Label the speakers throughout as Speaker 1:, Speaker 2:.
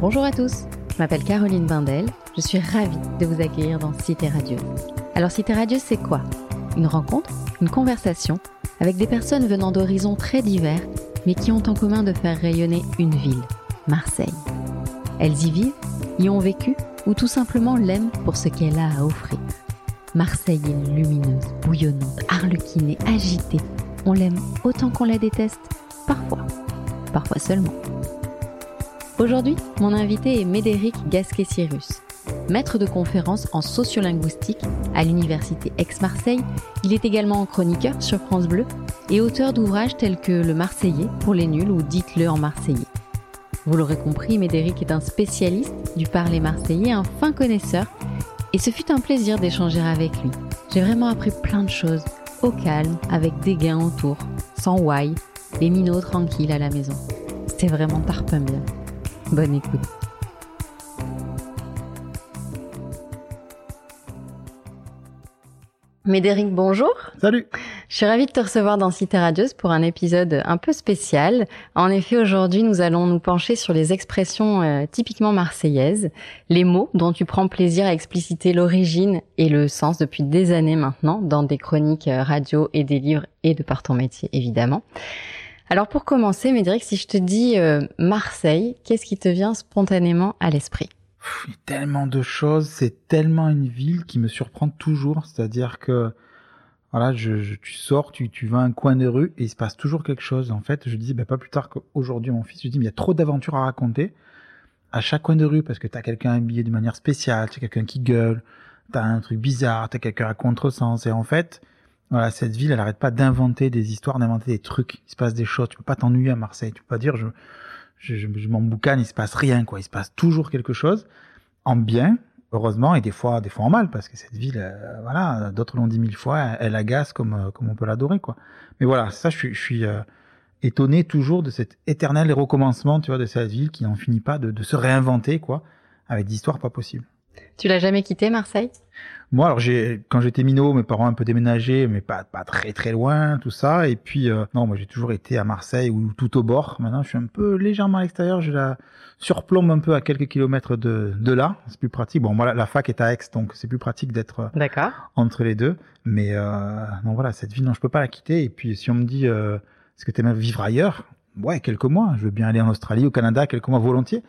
Speaker 1: Bonjour à tous, je m'appelle Caroline Bindel, je suis ravie de vous accueillir dans Cité Radieuse. Alors Cité Radieuse, c'est quoi? Une rencontre, une conversation? Avec des personnes venant d'horizons très divers, mais qui ont en commun de faire rayonner une ville, Marseille. Elles y vivent, y ont vécu, ou tout simplement l'aiment pour ce qu'elle a à offrir. Marseille est lumineuse, bouillonnante, arlequinée, agitée. On l'aime autant qu'on la déteste, parfois, parfois seulement. Aujourd'hui, mon invité est Médéric Gasquet-Cyrus. Maître de conférences en sociolinguistique à l'université Aix-Marseille, il est également chroniqueur sur France Bleu et auteur d'ouvrages tels que Le Marseillais pour les nuls ou Dites-le en marseillais. Vous l'aurez compris, Médéric est un spécialiste du parler marseillais, un fin connaisseur, et ce fut un plaisir d'échanger avec lui. J'ai vraiment appris plein de choses, au calme, avec des gains autour, sans why, les minots tranquilles à la maison. C'était vraiment tarpin bien. Bonne écoute. Médéric, bonjour.
Speaker 2: Salut.
Speaker 1: Je suis ravie de te recevoir dans Cité Radieuse pour un épisode un peu spécial. En effet, aujourd'hui, nous allons nous pencher sur les expressions euh, typiquement marseillaises, les mots dont tu prends plaisir à expliciter l'origine et le sens depuis des années maintenant dans des chroniques euh, radio et des livres et de par ton métier, évidemment. Alors pour commencer, Médéric, si je te dis euh, Marseille, qu'est-ce qui te vient spontanément à l'esprit?
Speaker 2: Il y a tellement de choses, c'est tellement une ville qui me surprend toujours, c'est-à-dire que voilà, je, tu sors, tu, tu vas à un coin de rue et il se passe toujours quelque chose. En fait, je dis, bah, pas plus tard qu'aujourd'hui, mon fils, je dis, il y a trop d'aventures à raconter à chaque coin de rue parce que tu as quelqu'un habillé de manière spéciale, tu as quelqu'un qui gueule, tu as un truc bizarre, tu as quelqu'un à contresens. Et en fait, voilà, cette ville, elle arrête pas d'inventer des histoires, d'inventer des trucs. Il se passe des choses. Tu peux pas t'ennuyer à Marseille. Tu peux pas dire, je, je, je, je m'en boucane, il se passe rien, quoi. Il se passe toujours quelque chose en bien, heureusement, et des fois, des fois en mal, parce que cette ville, euh, voilà, d'autres l'ont dit mille fois, elle, agace comme, euh, comme on peut l'adorer, quoi. Mais voilà, ça, je suis, je suis euh, étonné toujours de cet éternel recommencement, tu vois, de cette ville qui n'en finit pas de, de se réinventer, quoi, avec des histoires pas possibles.
Speaker 1: Tu l'as jamais quitté, Marseille?
Speaker 2: Moi, alors j'ai quand j'étais minot, mes parents ont un peu déménagé, mais pas pas très très loin, tout ça. Et puis euh, non, moi j'ai toujours été à Marseille ou tout au bord. Maintenant, je suis un peu légèrement à l'extérieur. Je la surplombe un peu à quelques kilomètres de de là. C'est plus pratique. Bon, moi la, fac est à Aix, donc c'est plus pratique d'être
Speaker 1: d'accord
Speaker 2: entre les deux. Mais euh, non, voilà, cette ville, non, je peux pas la quitter. Et puis si on me dit, euh, est-ce que tu aimes vivre ailleurs? Ouais, quelques mois. Je veux bien aller en Australie, au Canada, quelques mois volontiers.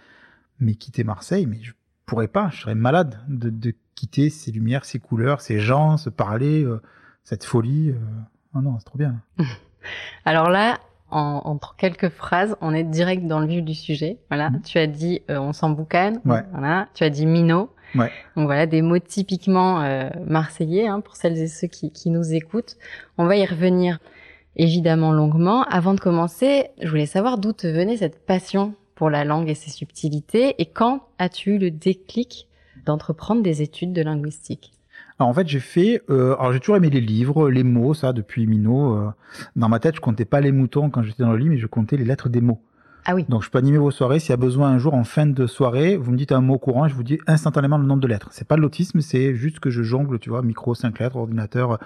Speaker 2: Mais quitter Marseille, mais je pourrais pas. Je serais malade de, de quitter ces lumières, ces couleurs, ces gens, se parler, euh, cette folie. Oh non, c'est trop bien.
Speaker 1: Alors là, en, entre quelques phrases, on est direct dans le vif du sujet. Voilà, mhm. tu as dit euh, on s'en boucane.
Speaker 2: Ouais.
Speaker 1: Voilà, tu as dit minot.
Speaker 2: Ouais.
Speaker 1: Donc voilà, des mots typiquement euh, marseillais hein, pour celles et ceux qui, qui nous écoutent. On va y revenir évidemment longuement. Avant de commencer, je voulais savoir d'où te venait cette passion pour la langue et ses subtilités et quand as-tu eu le déclic d'entreprendre des études de linguistique?
Speaker 2: Alors en fait, j'ai fait. Euh, alors j'ai toujours aimé les livres, les mots, ça depuis Minot. Euh, dans ma tête, je comptais pas les moutons quand j'étais dans le lit, mais je comptais les lettres des mots.
Speaker 1: Ah oui.
Speaker 2: Donc je peux animer vos soirées. S'il y a besoin un jour en fin de soirée, vous me dites un mot courant, je vous dis instantanément le nombre de lettres. C'est pas de l'autisme, c'est juste que je jongle, tu vois, micro 5 lettres, ordinateur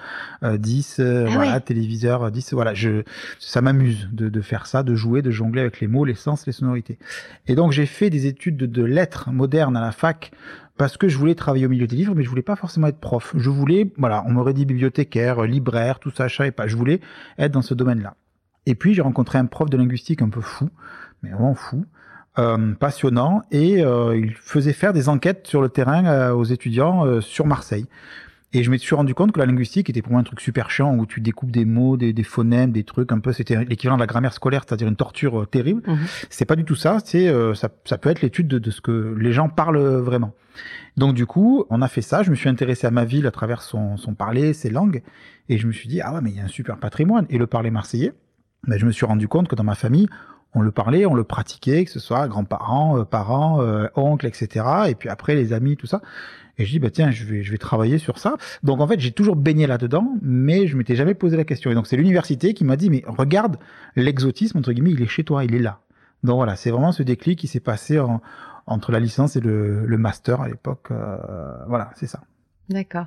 Speaker 2: euh, 10, euh, ah voilà, téléviseur 10, voilà. Je, ça m'amuse de, de, faire ça, de jouer, de jongler avec les mots, les sens, les sonorités. Et donc j'ai fait des études de, de lettres modernes à la fac parce que je voulais travailler au milieu des livres, mais je voulais pas forcément être prof. Je voulais, voilà, on m'aurait dit bibliothécaire, libraire, tout ça, je savais pas. Je voulais être dans ce domaine-là. Et puis j'ai rencontré un prof de linguistique un peu fou, mais vraiment fou, euh, passionnant, et euh, il faisait faire des enquêtes sur le terrain euh, aux étudiants sur Marseille. Et je me suis rendu compte que la linguistique était pour moi un truc super chiant où tu découpes des mots, des, des phonèmes, des trucs un peu. C'était l'équivalent de la grammaire scolaire, c'est-à-dire une torture euh, terrible. Mmh. C'est pas du tout ça. C'est euh, ça, ça, peut être l'étude de, de, ce que les gens parlent vraiment. Donc du coup, on a fait ça. Je me suis intéressé à ma ville à travers son, son parler, ses langues, et je me suis dit ah ouais mais il y a un super patrimoine. Et le parler marseillais, ben, je me suis rendu compte que dans ma famille, on le parlait, on le pratiquait, que ce soit grands-parents, euh, parents, euh, oncles, etc. Et puis après les amis, tout ça. Et je dis bah tiens, je vais je vais travailler sur ça. Donc en fait, j'ai toujours baigné là-dedans, mais je m'étais jamais posé la question. Et donc c'est l'université qui m'a dit mais regarde, l'exotisme entre guillemets, il est chez toi, il est là. Donc voilà, c'est vraiment ce déclic qui s'est passé en, entre la licence et le, master à l'époque. Euh, voilà, c'est ça.
Speaker 1: D'accord.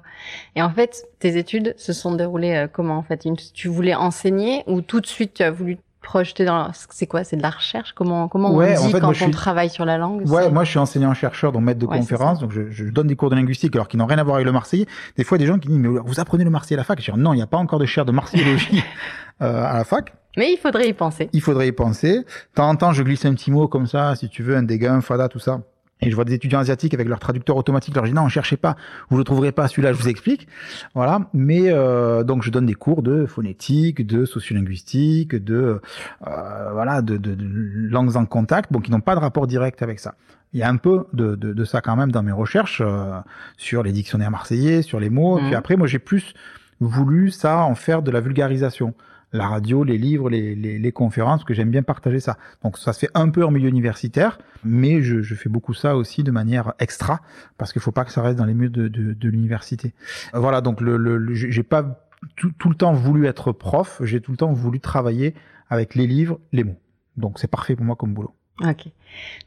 Speaker 1: Et en fait, tes études se sont déroulées comment en fait? Tu voulais enseigner ou tout de suite tu as voulu projeté dans c'est quoi c'est de la recherche? Comment comment on dit quand on travaille sur la langue?
Speaker 2: Ouais moi je suis enseignant chercheur donc maître de conférence donc je, je, donne des cours de linguistique alors qu'ils n'ont rien à voir avec le marseillais. Des fois des gens qui disent mais vous apprenez le marseillais à la fac? Je dis non il n'y a pas encore de chaire de marseillologie euh, à la fac.
Speaker 1: Mais il faudrait y penser.
Speaker 2: Il faudrait y penser. De temps en temps je glisse un petit mot comme ça si tu veux un dégât un fada tout ça et je vois des étudiants asiatiques avec leur traducteur automatique, leur dis non, cherchez pas, vous le trouverez pas, celui-là, je vous explique. Voilà. Mais euh, donc je donne des cours de phonétique, de sociolinguistique, de euh, voilà, de, de, de, langues en contact, bon, qui n'ont pas de rapport direct avec ça. Il y a un peu de, de, de ça quand même dans mes recherches euh, sur les dictionnaires marseillais, sur les mots. Puis mmh. après, moi, j'ai plus voulu ça en faire de la vulgarisation la radio, les livres, les, les, les conférences, que j'aime bien partager ça. Donc ça se fait un peu en milieu universitaire, mais je, je fais beaucoup ça aussi de manière extra, parce qu'il faut pas que ça reste dans les murs de, de, de l'université. Euh, voilà, donc le, le, j'ai pas tout, tout, le temps voulu être prof, j'ai tout le temps voulu travailler avec les livres, les mots. Donc c'est parfait pour moi comme boulot.
Speaker 1: Ok.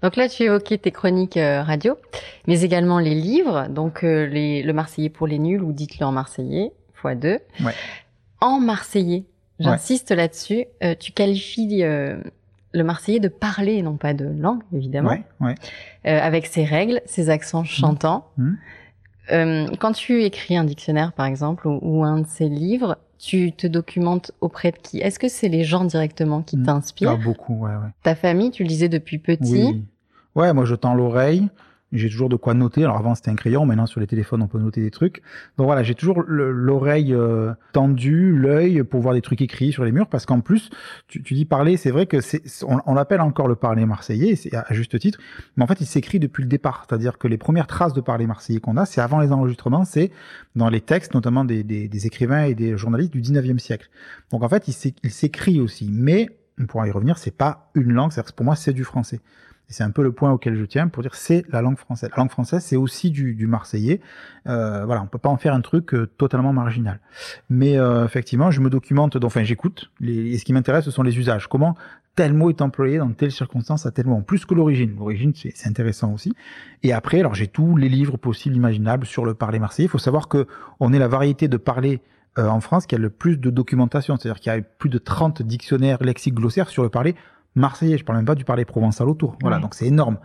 Speaker 1: Donc là, tu évoquais tes chroniques euh, radio, mais également les livres, donc euh, les, le Marseillais pour les nuls ou dites-le en Marseillais, fois deux.
Speaker 2: Ouais.
Speaker 1: En Marseillais, J'insiste là-dessus. Euh, tu qualifies euh, le Marseillais de parler et non pas de langue, évidemment.
Speaker 2: Ouais,
Speaker 1: euh, avec ses règles, ses accents chantants. Mmh. Mmh. Euh, quand tu écris un dictionnaire, par exemple, ou, un de ces livres, tu te documentes auprès de qui? Est-ce que c'est les gens directement qui mmh. t'inspirent?
Speaker 2: Ah, Beaucoup, ouais, ouais.
Speaker 1: Ta famille, tu le disais depuis petit?
Speaker 2: Oui. Ouais, moi je tends l'oreille j'ai toujours de quoi noter. Alors avant c'était un crayon, maintenant sur les téléphones on peut noter des trucs. Donc voilà, j'ai toujours l'oreille euh, tendue, l'œil pour voir des trucs écrits sur les murs, parce qu'en plus, tu, dis parler, c'est vrai que c'est, on, l'appelle encore le parler marseillais, à juste titre, mais en fait il s'écrit depuis le départ, c'est-à-dire que les premières traces de parler marseillais qu'on a, c'est avant les enregistrements, c'est dans les textes, notamment des, écrivains et des journalistes du 19e siècle. Donc en fait il s'écrit aussi, mais on pourra y revenir, c'est pas une langue, c'est pour moi c'est du français. Et c'est un peu le point auquel je tiens pour dire c'est la langue française. La langue française, c'est aussi du, du marseillais. Euh, voilà, on peut pas en faire un truc euh, totalement marginal. Mais euh, effectivement, je me documente, enfin j'écoute. Et ce qui m'intéresse, ce sont les usages. Comment tel mot est employé dans telle circonstance à tel moment, plus que l'origine. L'origine, c'est intéressant aussi. Et après, alors j'ai tous les livres possibles, imaginables sur le parler marseillais. Il faut savoir que on est la variété de parler euh, en France qui a le plus de documentation, c'est-à-dire qu'il y a plus de 30 dictionnaires lexiques glossaires sur le parler marseillais. Je parle même pas du parler provençal autour. Voilà, donc c'est énorme.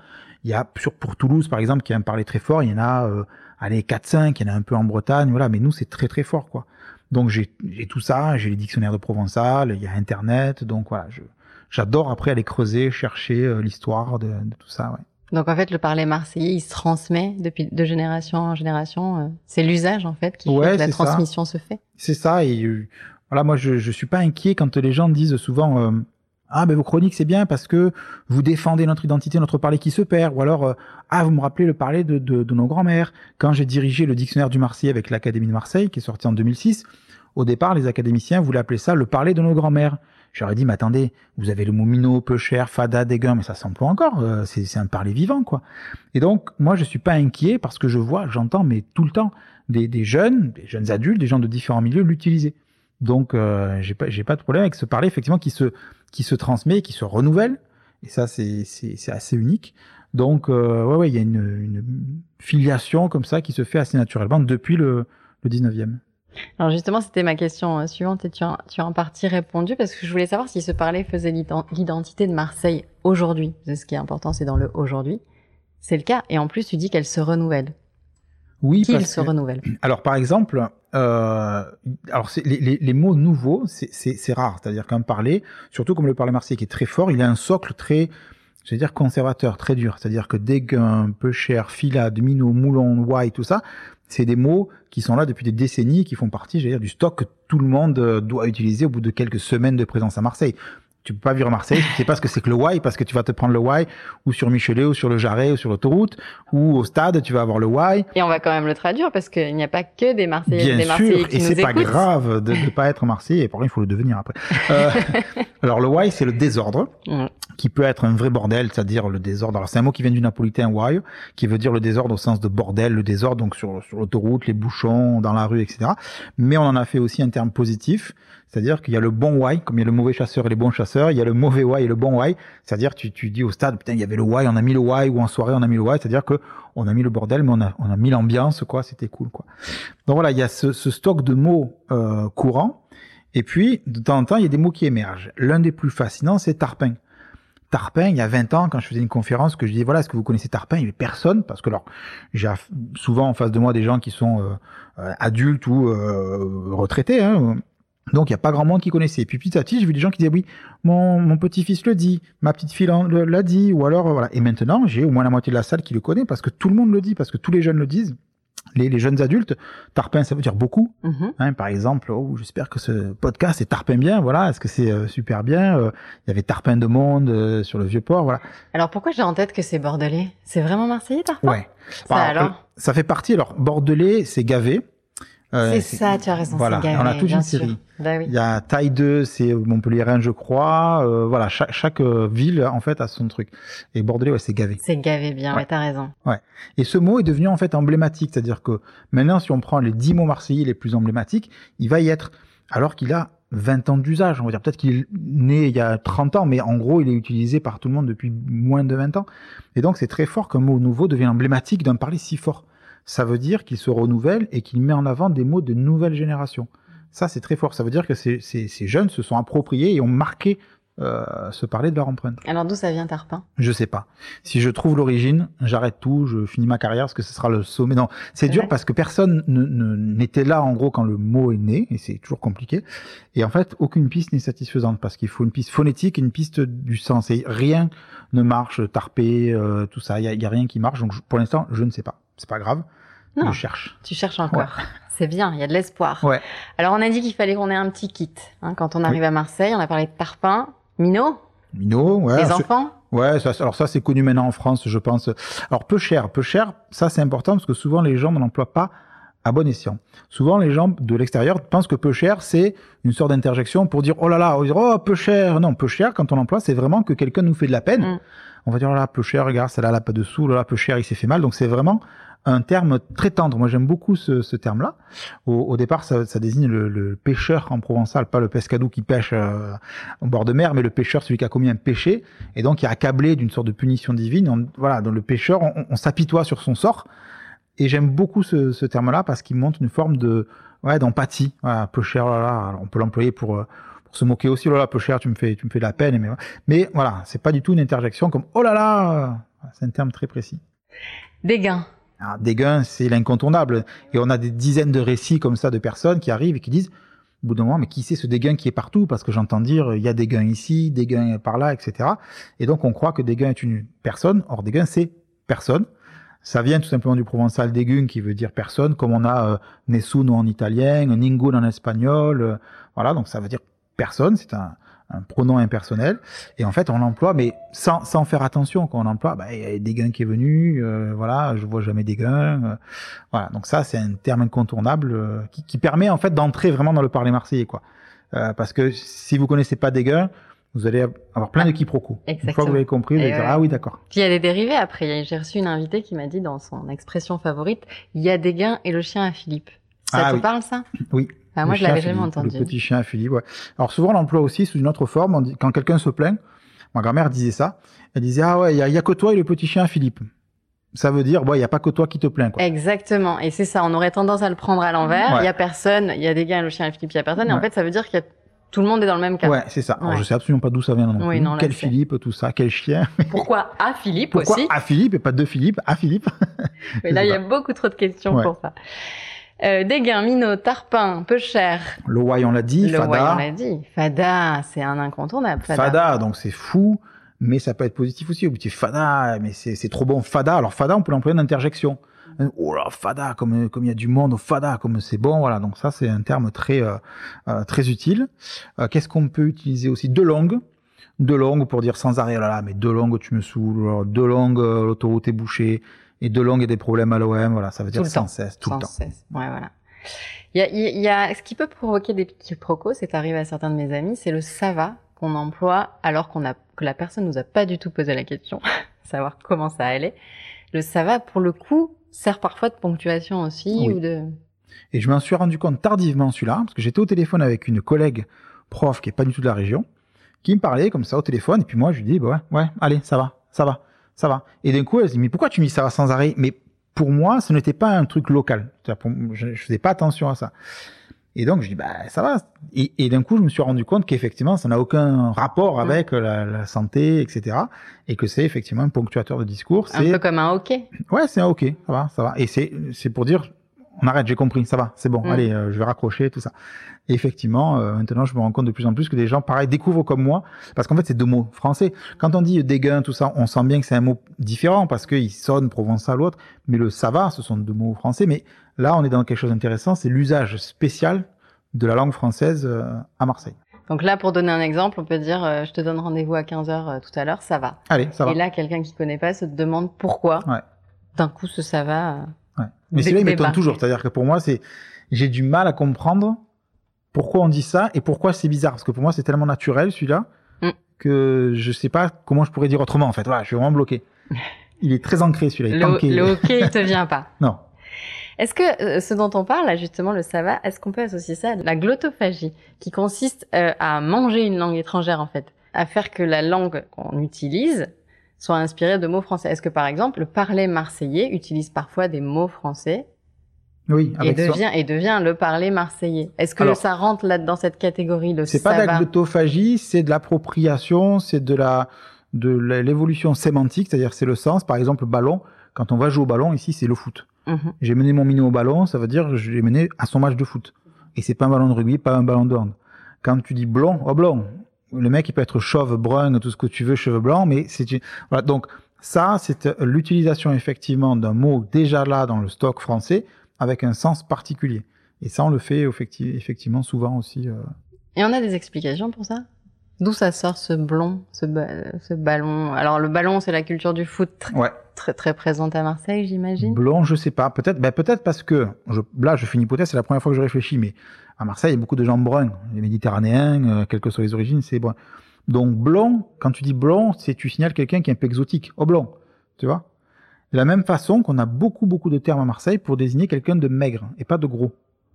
Speaker 2: Il y a sur pour Toulouse par exemple qui a un parler très fort, il y en a euh, allez 4 5, il y en a un peu en Bretagne, voilà, mais nous c'est très très fort quoi. Donc j'ai tout ça, j'ai les dictionnaires de provençal, il y a internet, donc voilà, je j'adore après aller creuser, chercher euh, l'histoire de, de, tout ça, ouais.
Speaker 1: Donc en fait, le parler marseillais, il se transmet depuis de génération en génération. Euh, c'est l'usage en fait qui fait que la transmission se fait.
Speaker 2: C'est ça. Et euh, voilà, moi je je suis pas inquiet quand les gens disent souvent ah, ben vos chroniques, c'est bien parce que vous défendez notre identité, notre parler qui se perd. Ou alors, euh, ah, vous me rappelez le parler de, nos grands-mères. Quand j'ai dirigé le dictionnaire du Marseille avec l'Académie de Marseille, qui est sorti en 2006, au départ, les académiciens voulaient appeler ça le parler de nos grands-mères. J'aurais dit, mais attendez, vous avez le mot minot, peu cher, fada, déguin, mais ça s'emploie encore. Euh, c'est un parler vivant, quoi. Et donc, moi, je suis pas inquiet parce que je vois, j'entends, mais tout le temps, des, des jeunes, des jeunes adultes, des gens de différents milieux l'utiliser. Donc, euh, j'ai pas, j'ai pas de problème avec ce parler, effectivement, qui se, qui se transmet, qui se renouvelle. Et ça, c'est, c'est, assez unique. Donc, euh, ouais, ouais, il y a une, une, filiation comme ça qui se fait assez naturellement depuis le, le 19e.
Speaker 1: Alors justement, c'était ma question euh, suivante et tu as, tu as en partie répondu parce que je voulais savoir si ce parler faisait l'identité de Marseille aujourd'hui. Ce qui est important, c'est dans le aujourd'hui. C'est le cas. Et en plus, tu dis qu'elle se renouvelle.
Speaker 2: Oui,
Speaker 1: qu'il se renouvelle.
Speaker 2: Alors par exemple, euh, alors les, les, les, mots nouveaux, c'est rare. C'est-à-dire qu'un parler, surtout comme le parler marseillais qui est très fort, il a un socle très, je veux dire conservateur, très dur. C'est-à-dire que déguin, peu cher, filade, minot, moulon, white, tout ça, c'est des mots qui sont là depuis des décennies, qui font partie, je veux dire, du stock que tout le monde euh, doit utiliser au bout de quelques semaines de présence à Marseille tu peux pas vivre à Marseille, tu sais pas ce que c'est que le Y parce que tu vas te prendre le Y ou sur Michelet ou sur le Jarret ou sur l'autoroute ou au stade, tu vas avoir le Y.
Speaker 1: Et on va quand même le traduire parce qu'il n'y a pas que des Marseillais,
Speaker 2: Bien
Speaker 1: des
Speaker 2: Marseillais
Speaker 1: sûr,
Speaker 2: et c'est pas grave de ne pas être Marseillais. Et pourtant, il faut le devenir après. Euh, alors le Y, c'est le désordre, qui peut être un vrai bordel, c'est-à-dire le désordre. Alors c'est un mot qui vient du napolitain Y, qui veut dire le désordre au sens de bordel, le désordre donc sur, sur l'autoroute, les bouchons, dans la rue, etc. Mais on en a fait aussi un terme positif c'est-à-dire qu'il y a le bon why, comme il y a le mauvais chasseur et les bons chasseurs, il y a le mauvais why et le bon why. C'est-à-dire tu, tu dis au stade, putain, il y avait le why, on a mis le why, ou en soirée on a mis le why. C'est-à-dire que on a mis le bordel, mais on a, on a mis l'ambiance, quoi. C'était cool, quoi. Donc voilà, il y a ce, stock de mots euh, courants. Et puis, de temps en temps, il y a des mots qui émergent. L'un des plus fascinants, c'est tarpin. Tarpin, il y a 20 ans, quand je faisais une conférence, que je disais, voilà, est-ce que vous connaissez Tarpin? Il n'y avait personne, parce que alors, j'ai souvent en face de moi des gens qui sont euh, euh, adultes ou retraités, hein, donc il n'y a pas grand monde qui connaissait. Et puis petit à petit, j'ai vu des gens qui disaient, oui, mon, mon petit-fils le dit, ma petite fille l'a dit, ou alors, voilà. Et maintenant, j'ai au moins la moitié de la salle qui le connaît, parce que tout le monde le dit, parce que tous les jeunes le disent les, jeunes adultes, tarpin, ça veut dire beaucoup. Mhm. Hein, par exemple, oh, j'espère que ce podcast est tarpin bien. Voilà, est-ce que c'est euh, super bien euh, Il y avait tarpin de monde euh, sur le vieux port. Voilà.
Speaker 1: Alors pourquoi j'ai en tête que c'est bordelais? C'est vraiment marseillais, tarpin?
Speaker 2: Ouais. Ça, alors? ça fait partie. Alors bordelais, c'est gavé.
Speaker 1: Euh, c'est ça, tu as raison.
Speaker 2: Voilà, on a toute une série. Bah Il y a taille 2, c'est Montpellier-Rennes, je crois. Euh, voilà, chaque, chaque euh, ville en fait a son truc. Et Bordelais, ouais, c'est gavé.
Speaker 1: C'est gavé bien, ouais, t'as raison.
Speaker 2: Ouais. Et ce mot est devenu en fait emblématique, c'est-à-dire que maintenant, si on prend les 10 mots marseillais les plus emblématiques, il va y être, alors qu'il a 20 ans d'usage, on va dire peut-être qu'il est né il y a 30 ans, mais en gros, il est utilisé par tout le monde depuis moins de 20 ans. Et donc, c'est très fort qu'un mot nouveau devienne emblématique d'un parler si fort ça veut dire qu'il se renouvelle et qu'il met en avant des mots de nouvelle génération. Ça, c'est très fort. Ça veut dire que ces, jeunes se sont appropriés et ont marqué euh, ce parler de leur empreinte.
Speaker 1: Alors d'où ça vient Tarpin?
Speaker 2: Je sais pas. Si je trouve l'origine, j'arrête tout, je finis ma carrière parce que ce sera le sommet. Non, c'est dur parce que personne n'était là en gros quand le mot est né et c'est toujours compliqué. Et en fait, aucune piste n'est satisfaisante parce qu'il faut une piste phonétique et une piste du sens. Et rien ne marche, tarpé, euh, tout ça. Il y, y, a rien qui marche. Donc pour l'instant, je ne sais pas. C'est pas grave.
Speaker 1: Non,
Speaker 2: je cherche.
Speaker 1: Tu cherches encore. C'est bien, il y a de l'espoir.
Speaker 2: Ouais.
Speaker 1: Alors on a dit qu'il fallait qu'on ait un petit kit. Hein, quand on arrive à Marseille, on a parlé de tarpin, Minot.
Speaker 2: Minot, ouais.
Speaker 1: Les enfants.
Speaker 2: Ouais, ça, alors ça c'est connu maintenant en France, je pense. Alors peu cher, peu cher, ça c'est important parce que souvent les gens ne l'emploient pas à bon escient. Souvent les gens de l'extérieur pensent que peu cher c'est une sorte d'interjection pour dire oh là là, oh peu cher. Non, peu cher quand on l'emploie c'est vraiment que quelqu'un nous fait de la peine. Mm. On va dire oh là peu cher, regarde, celle-là elle a pas de sous, oh là, peu cher, il s'est fait mal. Donc c'est vraiment un terme très tendre. Moi, j'aime beaucoup ce, ce terme-là. Au, au, départ, ça, ça désigne le, le, pêcheur en provençal, pas le pescadou qui pêche euh, au bord de mer, mais le pêcheur, celui qui a commis un péché, et donc qui est accablé d'une sorte de punition divine. voilà, dans le pêcheur, on, on s'apitoie sur son sort. Et j'aime beaucoup ce, ce terme-là parce qu'il montre une forme de ouais d'empathie. Voilà, pêcheur, là, là. Alors, on peut l'employer pour euh, se moquer aussi. Oh là là, pêcheur, tu me fais tu me fais de la peine. Mais, mais voilà, c'est pas du tout une interjection comme oh là là. C'est un terme très précis.
Speaker 1: Dégain.
Speaker 2: Alors, Dégain, c'est l'incontournable. Et on a des dizaines de récits comme ça de personnes qui arrivent et qui disent, au bout d'un moment, mais qui c'est ce Dégain qui est partout? Parce que j'entends dire, il y a Dégain ici, Dégain par là, etc. Et donc, on croit que Dégain est une personne. Or, Dégain, c'est personne. Ça vient tout simplement du provençal dégun qui veut dire personne, comme on a euh, Nessuno en italien, Ningun en espagnol. Euh, voilà, donc ça veut dire personne. C'est un, un pronom impersonnel. Et en fait, on l'emploie, mais sans, sans faire attention. Quand on l'emploie, bah, il y a des gains qui est venu, euh, voilà, je vois jamais des gains. Euh, voilà, donc ça, c'est un terme incontournable euh, qui, qui, permet en fait d'entrer vraiment dans le parler marseillais, quoi. parce que si vous connaissez pas des gains, vous allez avoir plein de quiproquos. Une fois que vous avez compris, vous allez dire, ah oui, d'accord.
Speaker 1: Puis il y a des dérivés après. J'ai reçu une invitée qui m'a dit dans son expression favorite, il y a des gains et le chien à Philippe. Ça ah te parle, ça?
Speaker 2: Oui.
Speaker 1: Ah, moi, je l'avais jamais entendu.
Speaker 2: Le petit chien Philippe, ouais. Alors, souvent, on l'emploie aussi sous une autre forme. On dit, quand quelqu'un se plaint, ma grand-mère disait ça. Elle disait, ah ouais, il y, a, que toi et le petit chien Philippe. Ça veut dire, il n'y a pas que toi qui te plains, quoi.
Speaker 1: Exactement. Et c'est ça. On aurait tendance à le prendre à l'envers. Il y a personne. Il y a des gars, le chien Philippe, il y a personne. Et en fait, ça veut dire qu'il y a tout le monde est dans le même cas.
Speaker 2: Ouais, c'est ça. Alors, je sais absolument pas d'où ça vient non, oui, non Quel Philippe, tout ça, quel chien.
Speaker 1: Pourquoi à Philippe
Speaker 2: Pourquoi
Speaker 1: aussi
Speaker 2: à Philippe et pas de Philippe, à Philippe
Speaker 1: Mais là, il y a beaucoup trop de questions pour ça. Euh, Dégain, Minot, Tarpin, peu cher.
Speaker 2: Loaï, on l'a dit.
Speaker 1: Le
Speaker 2: Fada.
Speaker 1: on l'a dit. Fada, c'est un incontournable.
Speaker 2: Fada, Fada donc c'est fou, mais ça peut être positif aussi. Vous dites Fada, mais c'est trop bon. Fada, alors Fada, on peut l'employer en interjection. Oh là, Fada, comme comme il y a du monde, Fada, comme c'est bon, voilà. Donc ça, c'est un terme très euh, euh très utile. Euh, Qu'est-ce qu'on peut utiliser aussi? De longue. De longue pour dire sans arrêt, oh là là, mais de longue, tu me saoules. De longue, euh, l'autoroute est bouchée et de longue et des problèmes à l'OM, voilà, ça veut dire sans cesse, tout le temps.
Speaker 1: Cesse. Ouais, voilà. Il y a, il y a, ce qui peut provoquer des petits procos, c'est arrivé à certains de mes amis, c'est le ça va qu'on emploie alors qu'on a que la personne nous a pas du tout posé la question, savoir comment ça allait. Le ça va, pour le coup, sert parfois de ponctuation aussi ou de.
Speaker 2: Et je m'en suis rendu compte tardivement celui-là, parce que j'étais au téléphone avec une collègue prof qui est pas du tout de la région, qui me parlait comme ça au téléphone, et puis moi je lui dis bah ouais, ouais, allez, ça va, ça va ça va. Et d'un coup, elle se dit, mais pourquoi tu me dis ça va sans arrêt? Mais pour moi, ce n'était pas un truc local. Je, je faisais pas attention à ça. Et donc, je dis, bah, ça va. Et, et d'un coup, je me suis rendu compte qu'effectivement, ça n'a aucun rapport
Speaker 1: Mm.
Speaker 2: avec la, la santé, etc. Et que c'est effectivement un ponctuateur de discours.
Speaker 1: Un peu comme un hockey.
Speaker 2: ouais, c'est un ok, ça va, ça va. Et c'est, c'est pour dire, on arrête, j'ai compris, ça va, c'est bon,
Speaker 1: Mm.
Speaker 2: allez, euh, je vais raccrocher, tout ça. Et effectivement, euh, maintenant, je me rends compte de plus en plus que des gens, pareil, découvrent comme moi, parce qu'en fait, c'est deux mots français. Quand on dit dégain, tout ça, on sent bien que c'est un mot différent, parce qu'il sonne provençal ou autre, mais le ça va, ce sont deux mots français. Mais là, on est dans quelque chose d'intéressant, c'est l'usage spécial de la langue française euh, à Marseille.
Speaker 1: Donc là, pour donner un exemple, on peut dire euh, je te donne rendez-vous à 15h tout à l'heure, ça va.
Speaker 2: Allez, ça va.
Speaker 1: Et là, quelqu'un qui connaît pas se demande pourquoi.
Speaker 2: Ouais.
Speaker 1: D'un coup, ce ça va.
Speaker 2: Ouais. Mais celui-là, il m'étonne toujours. C'est-à-dire que pour moi, c'est, j'ai du mal à comprendre pourquoi on dit ça et pourquoi c'est bizarre. Parce que pour moi, c'est tellement naturel, celui-là,
Speaker 1: Mm.
Speaker 2: que je sais pas comment je pourrais dire autrement, en fait. Voilà, je suis vraiment bloqué. Il est très ancré, celui-là. Il est
Speaker 1: Le, le hockey, il te vient pas.
Speaker 2: Non.
Speaker 1: Est-ce que euh, ce dont on parle, là, justement, le ça va, est-ce qu'on peut associer ça à la glottophagie, qui consiste euh, à manger une langue étrangère, en fait, à faire que la langue qu'on utilise soit inspirée de mots français Est-ce que, par exemple, le parler marseillais utilise parfois des mots français
Speaker 2: Oui,
Speaker 1: et devient, et devient le parler marseillais? Est-ce que
Speaker 2: Alors-
Speaker 1: ça rentre là dans cette catégorie, le
Speaker 2: C'est pas de la c'est de l'appropriation, c'est de la, de l'évolution sémantique, c'est-à-dire c'est le sens. Par exemple, ballon. Quand on va jouer au ballon, ici, c'est le foot.
Speaker 1: Mhm.
Speaker 2: J'ai mené mon minot au ballon, ça veut dire que je l'ai mené à son match de foot. Et c'est pas un ballon de rugby, pas un ballon de hand. Quand tu dis blond, oh blond. Le mec, il peut être chauve, brun, tout ce que tu veux, cheveux blancs, mais c'est, une- voilà. Donc, ça, c'est euh, l'utilisation effectivement d'un mot déjà là dans le stock français avec un sens particulier. Et ça, on le fait effecti- effectivement souvent aussi. euh.
Speaker 1: Et on a des explications pour ça? D'où ça sort ce blond, ce, ba- ce ballon? Alors le ballon, c'est la culture du foot
Speaker 2: Ouais.
Speaker 1: très très présente à Marseille, j'imagine?
Speaker 2: Blond, je sais pas. Peut-être, ben peut-être parce que je, là, je fais une hypothèse. C'est la première fois que je réfléchis, mais à Marseille, il y a beaucoup de gens bruns, les Méditerranéens, euh, quelles que soient les origines, c'est brun. Donc blond, quand tu dis blond, c'est tu signales quelqu'un qui est un peu exotique. Oh blond, tu vois? De la même façon qu'on a beaucoup beaucoup de termes à Marseille pour désigner quelqu'un de maigre et pas de gros.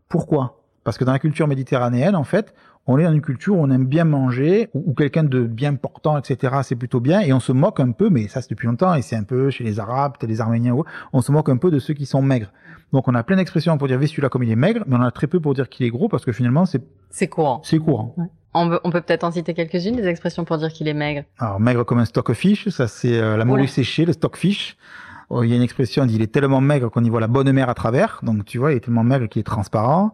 Speaker 2: Pourquoi? Parce que dans la culture méditerranéenne, en fait, on est dans une culture où on aime bien manger, ou, ou quelqu'un de bien portant, etc. C'est plutôt bien, et on se moque un peu, mais ça c'est depuis longtemps, et c'est un peu chez les Arabes, peut-être les Arméniens, ou on se moque un peu de ceux qui sont maigres. Donc on a plein d'expressions pour dire celui-là comme il est maigre, mais on en a très peu pour dire qu'il est gros, parce que finalement c'est
Speaker 1: C'est courant.
Speaker 2: c'est courant.
Speaker 1: On peut, peut-être en citer quelques-unes, des expressions pour dire qu'il est maigre.
Speaker 2: Alors maigre comme un stockfish, ça c'est euh, la morue séchée, le stockfish. Oh, Il y a une expression, on dit il est tellement maigre qu'on y voit la bonne mer à travers. Donc tu vois, il est tellement maigre qu'il est transparent.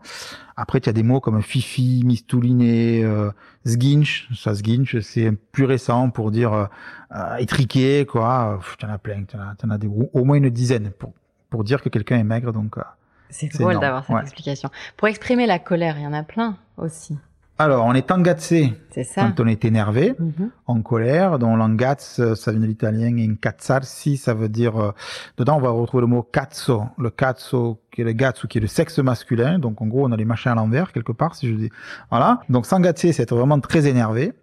Speaker 2: Après, tu as des mots comme fifi, mistouliné, euh, sginch. Ça, sginch, c'est plus récent pour dire euh, étriqué, quoi. Tu en as plein, tu en as, t'en as des, au moins une dizaine pour, pour dire que quelqu'un est maigre. Donc, euh.
Speaker 1: C'est drôle d'avoir cette
Speaker 2: ouais.
Speaker 1: explication. Pour exprimer la colère, il y en a plein aussi.
Speaker 2: Alors, on est
Speaker 1: ça.
Speaker 2: quand on est énervé.
Speaker 1: Mhm.
Speaker 2: en colère, dont l'angaz, euh, ça vient de l'italien, et incazzarsi, ça veut dire, euh, dedans, on va retrouver le mot cazzo, le cazzo, qui est le qui est le sexe masculin, donc en gros, on a les machins à l'envers, quelque part, si je dis, voilà. Donc, s'engazzer, c'est être vraiment très énervé.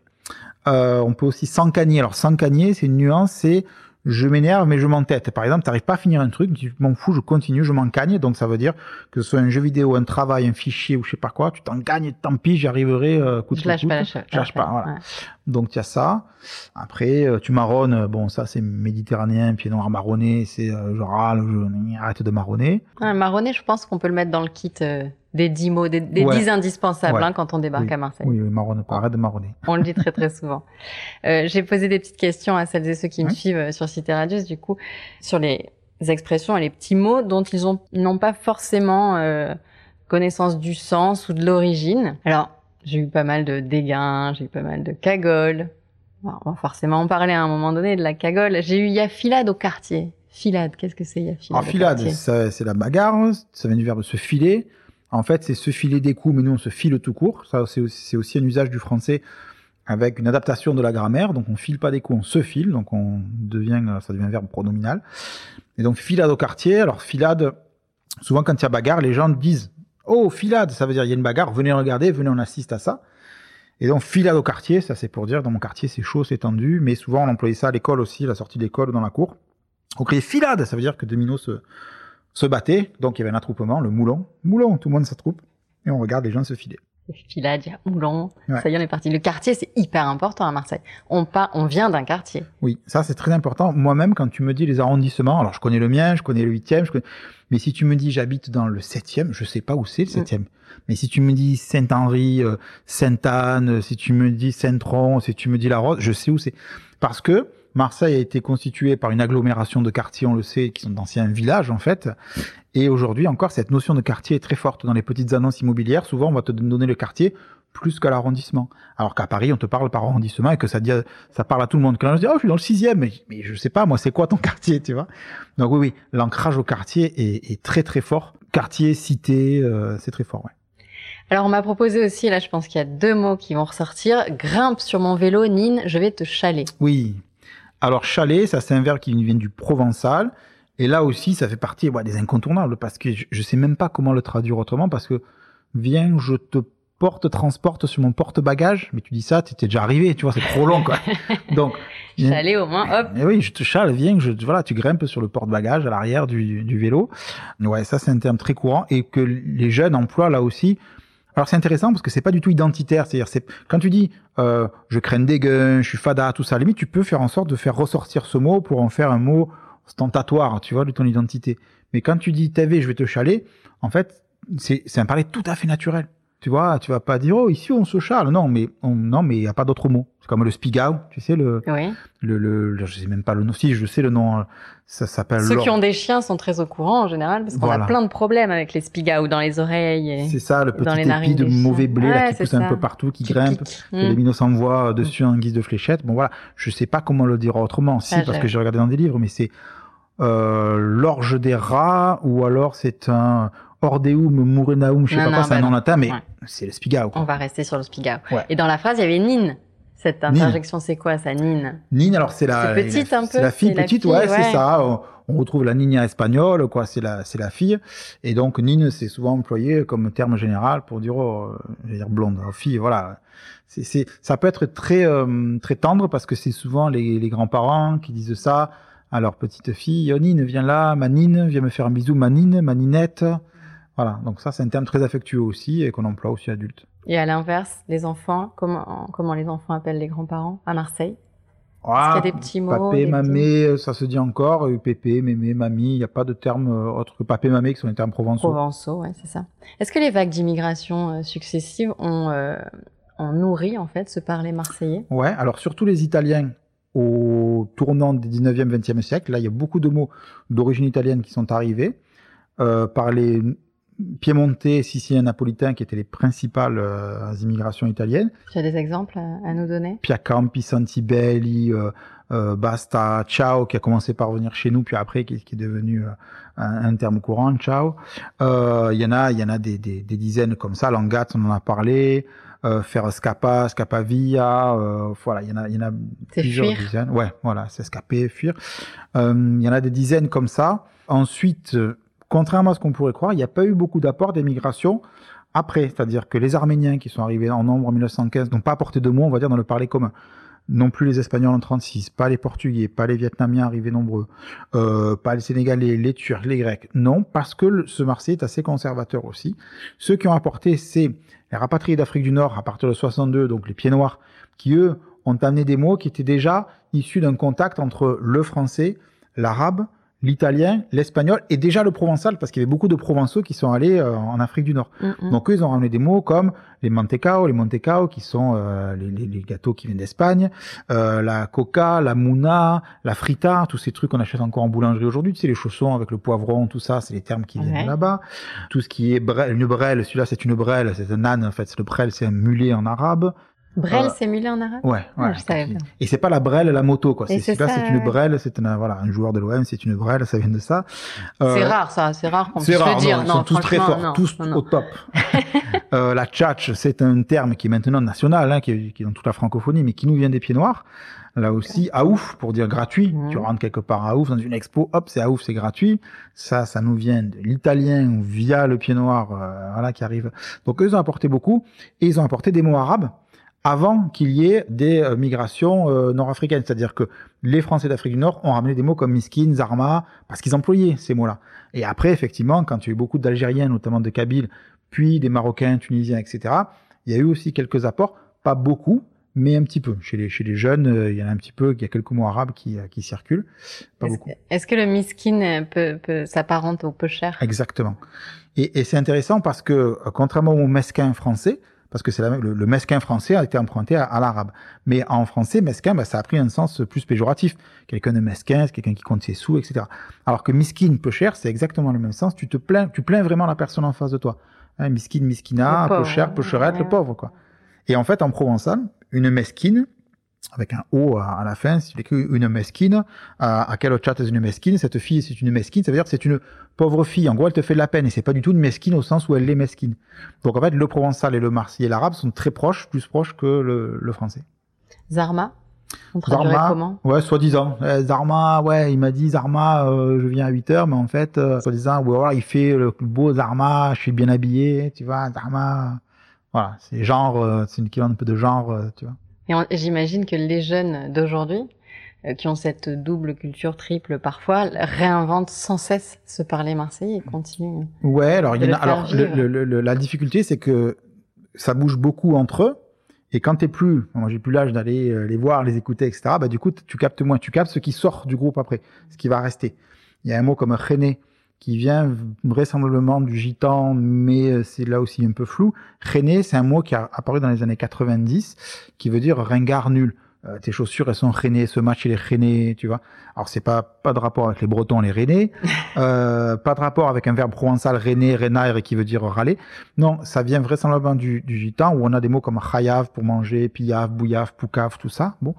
Speaker 2: Euh, on peut aussi s'encagner. Alors, s'encagner, c'est une nuance, c'est je m'énerve, mais je m'entête. Par exemple, t'arrives pas à finir un truc, tu m'en fous, je continue, je m'encagne. Donc, ça veut dire que ce soit un jeu vidéo, un travail, un fichier ou je sais pas quoi, tu t'engagnes, tant pis, j'y arriverai, euh, coûte
Speaker 1: Je lâche
Speaker 2: coûte.
Speaker 1: pas la chose.
Speaker 2: Je lâche pas, voilà.
Speaker 1: Ouais.
Speaker 2: Donc il y a ça. Après, euh, tu marronnes, euh, bon ça c'est méditerranéen, pied noir marronné, c'est euh, je râle, je arrête de marronner.
Speaker 1: Un marronnet, je pense qu'on peut le mettre dans le kit euh, des 10 mots, des, des
Speaker 2: Ouais.
Speaker 1: 10 indispensables
Speaker 2: Ouais.
Speaker 1: hein, quand on débarque
Speaker 2: Oui.
Speaker 1: à Marseille.
Speaker 2: Oui, oui, marronne pas, arrête de marronner.
Speaker 1: On le dit très très souvent. Euh, J'ai posé des petites questions à celles et ceux qui me suivent sur Cité Radius, du coup, sur les expressions et les petits mots dont ils ont n'ont pas forcément euh, connaissance du sens ou de l'origine. Alors, j'ai eu pas mal de dégains, j'ai eu pas mal de cagoles. On va forcément en parler à un moment donné de la cagole. J'ai eu yafilade au quartier. Filade, qu'est-ce que c'est yafilade
Speaker 2: Alors
Speaker 1: au
Speaker 2: filade, c'est la bagarre, ça vient du verbe se filer. En fait, c'est se filer des coups, mais nous on se file tout court. Ça, c'est aussi, aussi un usage du français avec une adaptation de la grammaire. Donc on file pas des coups, on se file. Donc on devient, ça devient un verbe pronominal. Et donc filade au quartier. Alors filade, souvent quand il y a bagarre, les gens disent Oh, filade, ça veut dire il y a une bagarre, venez regarder, venez on assiste à ça. Et donc filade au quartier, ça c'est pour dire dans mon quartier c'est chaud, c'est tendu, mais souvent on employait ça à l'école aussi, à la sortie de l'école ou dans la cour. On criait filade, ça veut dire que deux minots se, se battaient, donc il y avait un attroupement, le moulon, moulon, tout le monde s'attroupe, et on regarde les gens se filer.
Speaker 1: Ça y on est parti. Le quartier, c'est hyper important à Marseille. Ça y est, on est parti. Le quartier, c'est hyper important à Marseille. On vient d'un quartier.
Speaker 2: Oui, ça c'est très important. Moi-même, quand tu me dis les arrondissements, alors je connais le mien, je connais le huitième, je connais... mais si tu me dis j'habite dans le septième, je sais pas où c'est le mm. septième. Mais si tu me dis Saint-Henri, euh, Sainte-Anne, si tu me dis Saint-Tron, si tu me dis La Rose, je sais où c'est. Parce que Marseille a été constituée par une agglomération de quartiers, on le sait, qui sont d'anciens villages en fait. Et aujourd'hui encore, cette notion de quartier est très forte dans les petites annonces immobilières. Souvent, on va te donner le quartier plus qu'à l'arrondissement. Alors qu'à Paris, on te parle par arrondissement et que ça dit, ça parle à tout le monde. Quand on dit, oh, je suis dans le sixième, mais, mais je sais pas, moi, c'est quoi ton quartier, tu vois? Donc oui, oui, l'ancrage au quartier est, est, très très fort. Quartier, cité, euh, c'est très fort, ouais.
Speaker 1: Alors on m'a proposé aussi, là je pense qu'il y a deux mots qui vont ressortir. Grimpe sur mon vélo, Nine, je vais te chaler.
Speaker 2: Oui, alors chalet, ça c'est un verbe qui vient du provençal. Et là aussi, ça fait partie des incontournables parce que je, ne sais même pas comment le traduire autrement parce que viens, je te porte, transporte sur mon porte-bagages. Mais tu dis ça, tu étais déjà arrivé, tu vois, c'est trop long, quoi. Donc.
Speaker 1: Chalet au moins, hop.
Speaker 2: Et oui, je te chale, viens, je, voilà, tu grimpes sur le porte-bagages à l'arrière du, du vélo. Ouais, ça c'est un terme très courant et que les jeunes emploient là aussi alors c'est intéressant parce que c'est pas du tout identitaire, c'est-à-dire c'est quand tu dis euh, je crains des guns, je suis fada, tout ça, à la limite tu peux faire en sorte de faire ressortir ce mot pour en faire un mot ostentatoire, tu vois, de ton identité. Mais quand tu dis t'avais, je vais te chaler, en fait c'est c'est un parler tout à fait naturel. Tu vois, tu vas pas dire oh ici on se chale, non mais on, non mais il y a pas d'autre mot. C'est comme le spigao, tu sais le,
Speaker 1: oui.
Speaker 2: le, le, je sais même pas le nom. Si je sais le nom, euh, ça s'appelle.
Speaker 1: Ceux qui ont des chiens sont très au courant en général parce qu'on a plein de problèmes avec les spigao dans les oreilles.
Speaker 2: C'est ça, le petit épi de mauvais blé là, qui pousse un peu partout, qui, grimpe, que les minots s'envoient dessus en guise de fléchette. Bon voilà, je sais pas comment le dire autrement. Si parce que j'ai regardé dans des livres, mais c'est euh, l'orge des rats ou alors c'est un Ordeum Murenaum, je sais pas quoi, c'est un nom latin, mais c'est le spigao.
Speaker 1: On va rester sur le spigao. Et dans la phrase, il y avait Nine. Cette interjection, c'est quoi ça, Nine
Speaker 2: Nine, alors c'est la,
Speaker 1: petite un peu.
Speaker 2: La fille petite, ouais, c'est ça. On, retrouve la niña espagnole, quoi. C'est la, c'est la fille. Et donc Nine, c'est souvent employé comme terme général pour dire, oh, je dire blonde, oh, fille, voilà. C'est, ça peut être très, euh, très tendre parce que c'est souvent les, les grands-parents qui disent ça à leur petite fille. Oh, Nine, viens là, ma Nine, viens me faire un bisou, ma Nine, ma Ninette. Voilà, donc ça c'est un terme très affectueux aussi et qu'on emploie aussi adultes.
Speaker 1: Et à l'inverse, les enfants, comment, comment les enfants appellent les grands-parents à Marseille?
Speaker 2: Ah, qu'il y a des petits mots Papé, mamé, ça se dit encore, euh, pépé, mémé, mamie, il n'y a pas de termes euh, autres que papé, mamé qui sont des termes provençaux.
Speaker 1: Provençaux, ouais, c'est ça. Est-ce que les vagues d'immigration euh, successives ont, ont nourri en fait ce parler marseillais?
Speaker 2: Ouais, alors surtout les Italiens au tournant des 19e, 20e siècle, là il y a beaucoup de mots d'origine italienne qui sont arrivés. Euh, par les piémontais, sicilien, napolitain, qui étaient les principales euh, immigrations italiennes.
Speaker 1: Tu as des exemples à, nous donner?
Speaker 2: Piacampi, Santibelli, euh, euh, Basta, Ciao, qui a commencé par venir chez nous, puis après qui, qui est devenu un, un, terme courant, Ciao. Il y en a, il y en a des, des, des, dizaines comme ça. Langat, on en a parlé. Faire scapa, scapa via, voilà, il y en a, il y en a plusieurs
Speaker 1: fuir.
Speaker 2: dizaines. Ouais, voilà, c'est escaper, fuir. il y en a des dizaines comme ça. Ensuite, contrairement à ce qu'on pourrait croire, il n'y a pas eu beaucoup d'apports d'émigration après. C'est-à-dire que les Arméniens qui sont arrivés en nombre en 1915 n'ont pas apporté de mots, on va dire, dans le parler commun. Non plus les Espagnols en 36, pas les Portugais, pas les Vietnamiens arrivés nombreux, euh, pas les Sénégalais, les Turcs, les Grecs. Non, parce que ce Marseille est assez conservateur aussi. Ceux qui ont apporté, c'est les rapatriés d'Afrique du Nord à partir de 62, donc les pieds noirs, qui eux ont amené des mots qui étaient déjà issus d'un contact entre le français, l'arabe, l'italien, l'espagnol et déjà le provençal parce qu'il y avait beaucoup de provençaux qui sont allés euh, en Afrique du Nord. Mm -hmm. Donc eux, ils ont ramené des mots comme les mantecao, les montecao qui sont euh, les, les, les, gâteaux qui viennent d'Espagne, euh, la coca, la mouna, la frita, tous ces trucs qu'on achète encore en boulangerie aujourd'hui. Tu sais, les chaussons avec le poivron, tout ça, c'est les termes qui viennent ouais. là-bas. Tout ce qui est brel, une brelle, celui-là c'est une brelle, c'est un âne en fait. Le brel c'est un mulet en arabe.
Speaker 1: Brel, euh, c'est mulet en arabe?
Speaker 2: Ouais, ouais.
Speaker 1: je
Speaker 2: et c'est pas la brelle, la moto, quoi. C'est là, c'est une brelle, c'est un, voilà, un joueur de l'OM, c'est une brelle, ça vient de ça.
Speaker 1: Euh, c'est rare, ça, c'est rare qu'on puisse rare, le dire.
Speaker 2: Non, ils sont tous très forts, non, tous non, au top. euh, la tchatch, c'est un terme qui est maintenant national, hein, qui, est, qui est dans toute la francophonie, mais qui nous vient des pieds noirs. Là aussi, à ouf, pour dire gratuit. Mmh. Tu rentres quelque part à ouf dans une expo, hop, c'est à ouf, c'est gratuit. Ça, ça nous vient de l'italien via le pied noir, euh, voilà, qui arrive. Donc, eux, ils ont apporté beaucoup. Et ils ont apporté des mots arabes avant qu'il y ait des euh, migrations euh, nord-africaines. C'est-à-dire que les Français d'Afrique du Nord ont ramené des mots comme miskin, zarma, parce qu'ils employaient ces mots-là. Et après, effectivement, quand tu as eu beaucoup d'Algériens, notamment de Kabyles, puis des Marocains, Tunisiens, etc., Il y a eu aussi quelques apports, pas beaucoup, mais un petit peu. Chez les, chez les jeunes, euh, il y en a un petit peu, il y a quelques mots arabes qui, qui circulent, pas
Speaker 1: est-ce
Speaker 2: beaucoup.
Speaker 1: est-ce que le miskin peut, peut s'apparente au peu cher?
Speaker 2: Exactement. Et, et c'est intéressant parce que, contrairement au mesquin français, parce que c'est la, le, le, mesquin français a été emprunté à, à l'arabe. Mais en français, mesquin, bah, ça a pris un sens plus péjoratif. Quelqu'un de mesquin, c'est quelqu'un qui compte ses sous, etc. Alors que miskin, peu cher, c'est exactement le même sens. Tu te plains, tu plains vraiment la personne en face de toi. Hein, miskin, miskina, peu cher, peu cherette, ouais. le pauvre, quoi. Et en fait, en provençal, une mesquine, avec un O à, la fin, s'il écrit une mesquine, à, quel chat est une mesquine, cette fille c'est une mesquine, ça veut dire que c'est une pauvre fille. En gros, elle te fait de la peine et c'est pas du tout une mesquine au sens où elle est mesquine. Donc en fait, le provençal et le marseillais et l'arabe sont très proches, plus proches que le, le français.
Speaker 1: Zarma?
Speaker 2: On Zarma,
Speaker 1: comment?
Speaker 2: ouais, soi-disant. Eh, Zarma, ouais, il m'a dit Zarma, euh, je viens à 8 heures, mais en fait, euh, soi-disant, ouais, voilà, il fait le beau Zarma, je suis bien habillé, tu vois, Zarma. Voilà, c'est genre, euh, c'est une équivalent un peu de genre, euh, tu vois.
Speaker 1: Et j'imagine que les jeunes d'aujourd'hui, euh, qui ont cette double culture triple parfois, réinventent sans cesse ce parler marseillais et continuent.
Speaker 2: Ouais, alors, il y en a, alors le, le, le, la difficulté, c'est que ça bouge beaucoup entre eux. Et quand t'es plus, moi j'ai plus l'âge d'aller les voir, les écouter, etc. Bah du coup tu captes moins, tu captes ce qui sort du groupe après, ce qui va rester. Il y a un mot comme rené qui vient vraisemblablement du gitan, mais c'est là aussi un peu flou. René, c'est un mot qui a apparu dans les années 90, qui veut dire ringard nul. Euh, tes chaussures, elles sont renées, ce match, il est rené, tu vois. Alors, c'est pas, pas de rapport avec les Bretons, les rennais, euh, pas de rapport avec un verbe provençal, rené, renaire, qui veut dire râler. Non, ça vient vraisemblablement du, du gitan, où on a des mots comme chayav pour manger, piyav, bouyav, poukav, tout ça. Bon.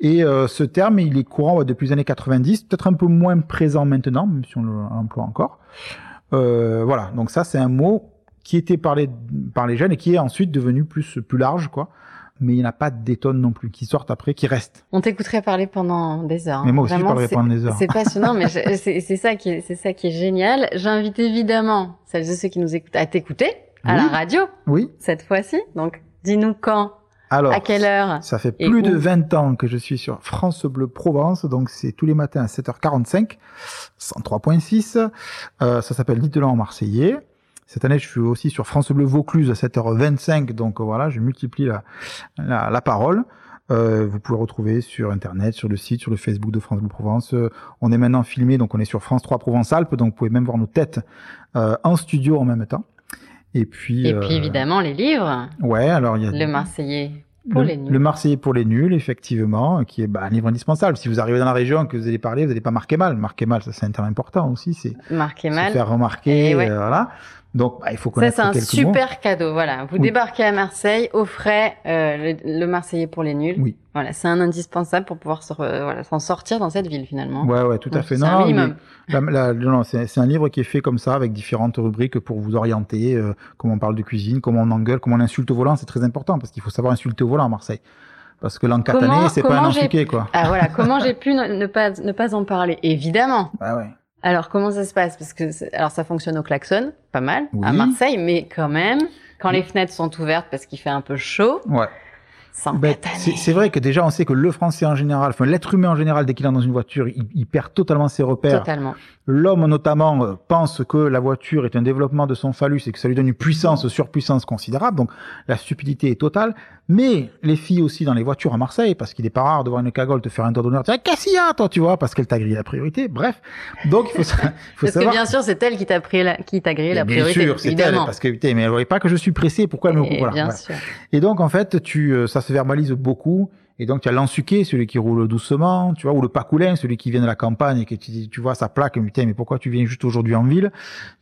Speaker 2: Et euh, ce terme, il est courant ouais, depuis les années 90, peut-être un peu moins présent maintenant, même si on l'emploie encore. Euh, voilà, donc ça, c'est un mot qui était parlé par les jeunes et qui est ensuite devenu plus, plus large, quoi mais il n'y en a pas des tonnes non plus qui sortent après, qui restent.
Speaker 1: On t'écouterait parler pendant des heures.
Speaker 2: Mais moi aussi, Vraiment, je parlerais pendant des heures.
Speaker 1: C'est passionnant, mais c'est ça qui est, c'est ça qui est génial. J'invite évidemment celles et ceux qui nous écoutent à t'écouter à
Speaker 2: oui.
Speaker 1: la radio.
Speaker 2: Oui.
Speaker 1: Cette fois-ci. Donc, dis-nous quand.
Speaker 2: Alors,
Speaker 1: à quelle heure
Speaker 2: Ça fait plus de 20 ans que je suis sur France Bleu Provence, donc c'est tous les matins à 7h45, 103.6. Euh, ça s'appelle en Marseillais. Cette année, je suis aussi sur France Bleu Vaucluse à 7h25, donc voilà, je multiplie la, la, la parole. Euh, vous pouvez retrouver sur Internet, sur le site, sur le Facebook de France Bleu Provence. Euh, on est maintenant filmé, donc on est sur France 3 Provence-Alpes, donc vous pouvez même voir nos têtes euh, en studio en même temps. Et puis,
Speaker 1: Et puis évidemment les livres.
Speaker 2: Ouais, alors il y a
Speaker 1: le Marseillais pour
Speaker 2: le,
Speaker 1: les nuls.
Speaker 2: Le Marseillais pour les nuls, effectivement, qui est bah, un livre indispensable. Si vous arrivez dans la région que vous allez parler, vous n'allez pas marquer mal. Marquer mal, ça c'est un terme important aussi. C'est
Speaker 1: marquer mal.
Speaker 2: faire remarquer, ouais. euh, voilà. Donc, bah, il faut connaître
Speaker 1: Ça, c'est un super cadeau. Voilà. Vous oui. débarquez à Marseille, offrez euh, le, le, Marseillais pour les nuls.
Speaker 2: Oui.
Speaker 1: Voilà. C'est un indispensable pour pouvoir s'en euh, voilà, sortir dans cette ville, finalement.
Speaker 2: Ouais, ouais, tout
Speaker 1: Donc,
Speaker 2: à fait. Non, non, c'est un livre qui est fait comme ça, avec différentes rubriques pour vous orienter, euh, comment on parle de cuisine, comment on engueule, comment on insulte au volant. C'est très important parce qu'il faut savoir insulter au volant à Marseille. Parce que l'encatané, c'est pas un ensuqué, quoi.
Speaker 1: Ah voilà, comment j'ai pu ne, ne, pas, ne pas en parler? Évidemment.
Speaker 2: Bah ouais.
Speaker 1: Alors comment ça se passe? Parce que alors ça fonctionne au klaxon, pas mal,
Speaker 2: oui.
Speaker 1: à Marseille, mais quand même, quand les fenêtres sont ouvertes parce qu'il fait un peu chaud.
Speaker 2: Ouais.
Speaker 1: Ben,
Speaker 2: c'est vrai que déjà on sait que le français en général, enfin l'être humain en général, dès qu'il est dans une voiture, il, il perd totalement ses repères.
Speaker 1: Totalement.
Speaker 2: L'homme notamment euh, pense que la voiture est un développement de son phallus et que ça lui donne une puissance, une surpuissance considérable. Donc la stupidité est totale. Mais les filles aussi dans les voitures à Marseille, parce qu'il est pas rare de voir une cagole te faire un tour d'honneur, tu qu'est-ce qu'il y a toi, tu vois, parce qu'elle t'a grillé la priorité. Bref, donc il faut, faut
Speaker 1: parce
Speaker 2: savoir.
Speaker 1: que bien sûr c'est elle qui t'a la, qui grillé la
Speaker 2: bien
Speaker 1: priorité.
Speaker 2: Bien sûr, c'est elle, parce que putain, mais elle voyait pas que je suis pressé. Pourquoi elle me voilà,
Speaker 1: Bien
Speaker 2: voilà.
Speaker 1: sûr.
Speaker 2: Et donc en fait, tu, euh, ça se verbalise beaucoup. Et donc, tu as l'ensuqué, celui qui roule doucement, tu vois, ou le pacoulin, celui qui vient de la campagne et que tu, tu vois sa plaque, mais pourquoi tu viens juste aujourd'hui en ville?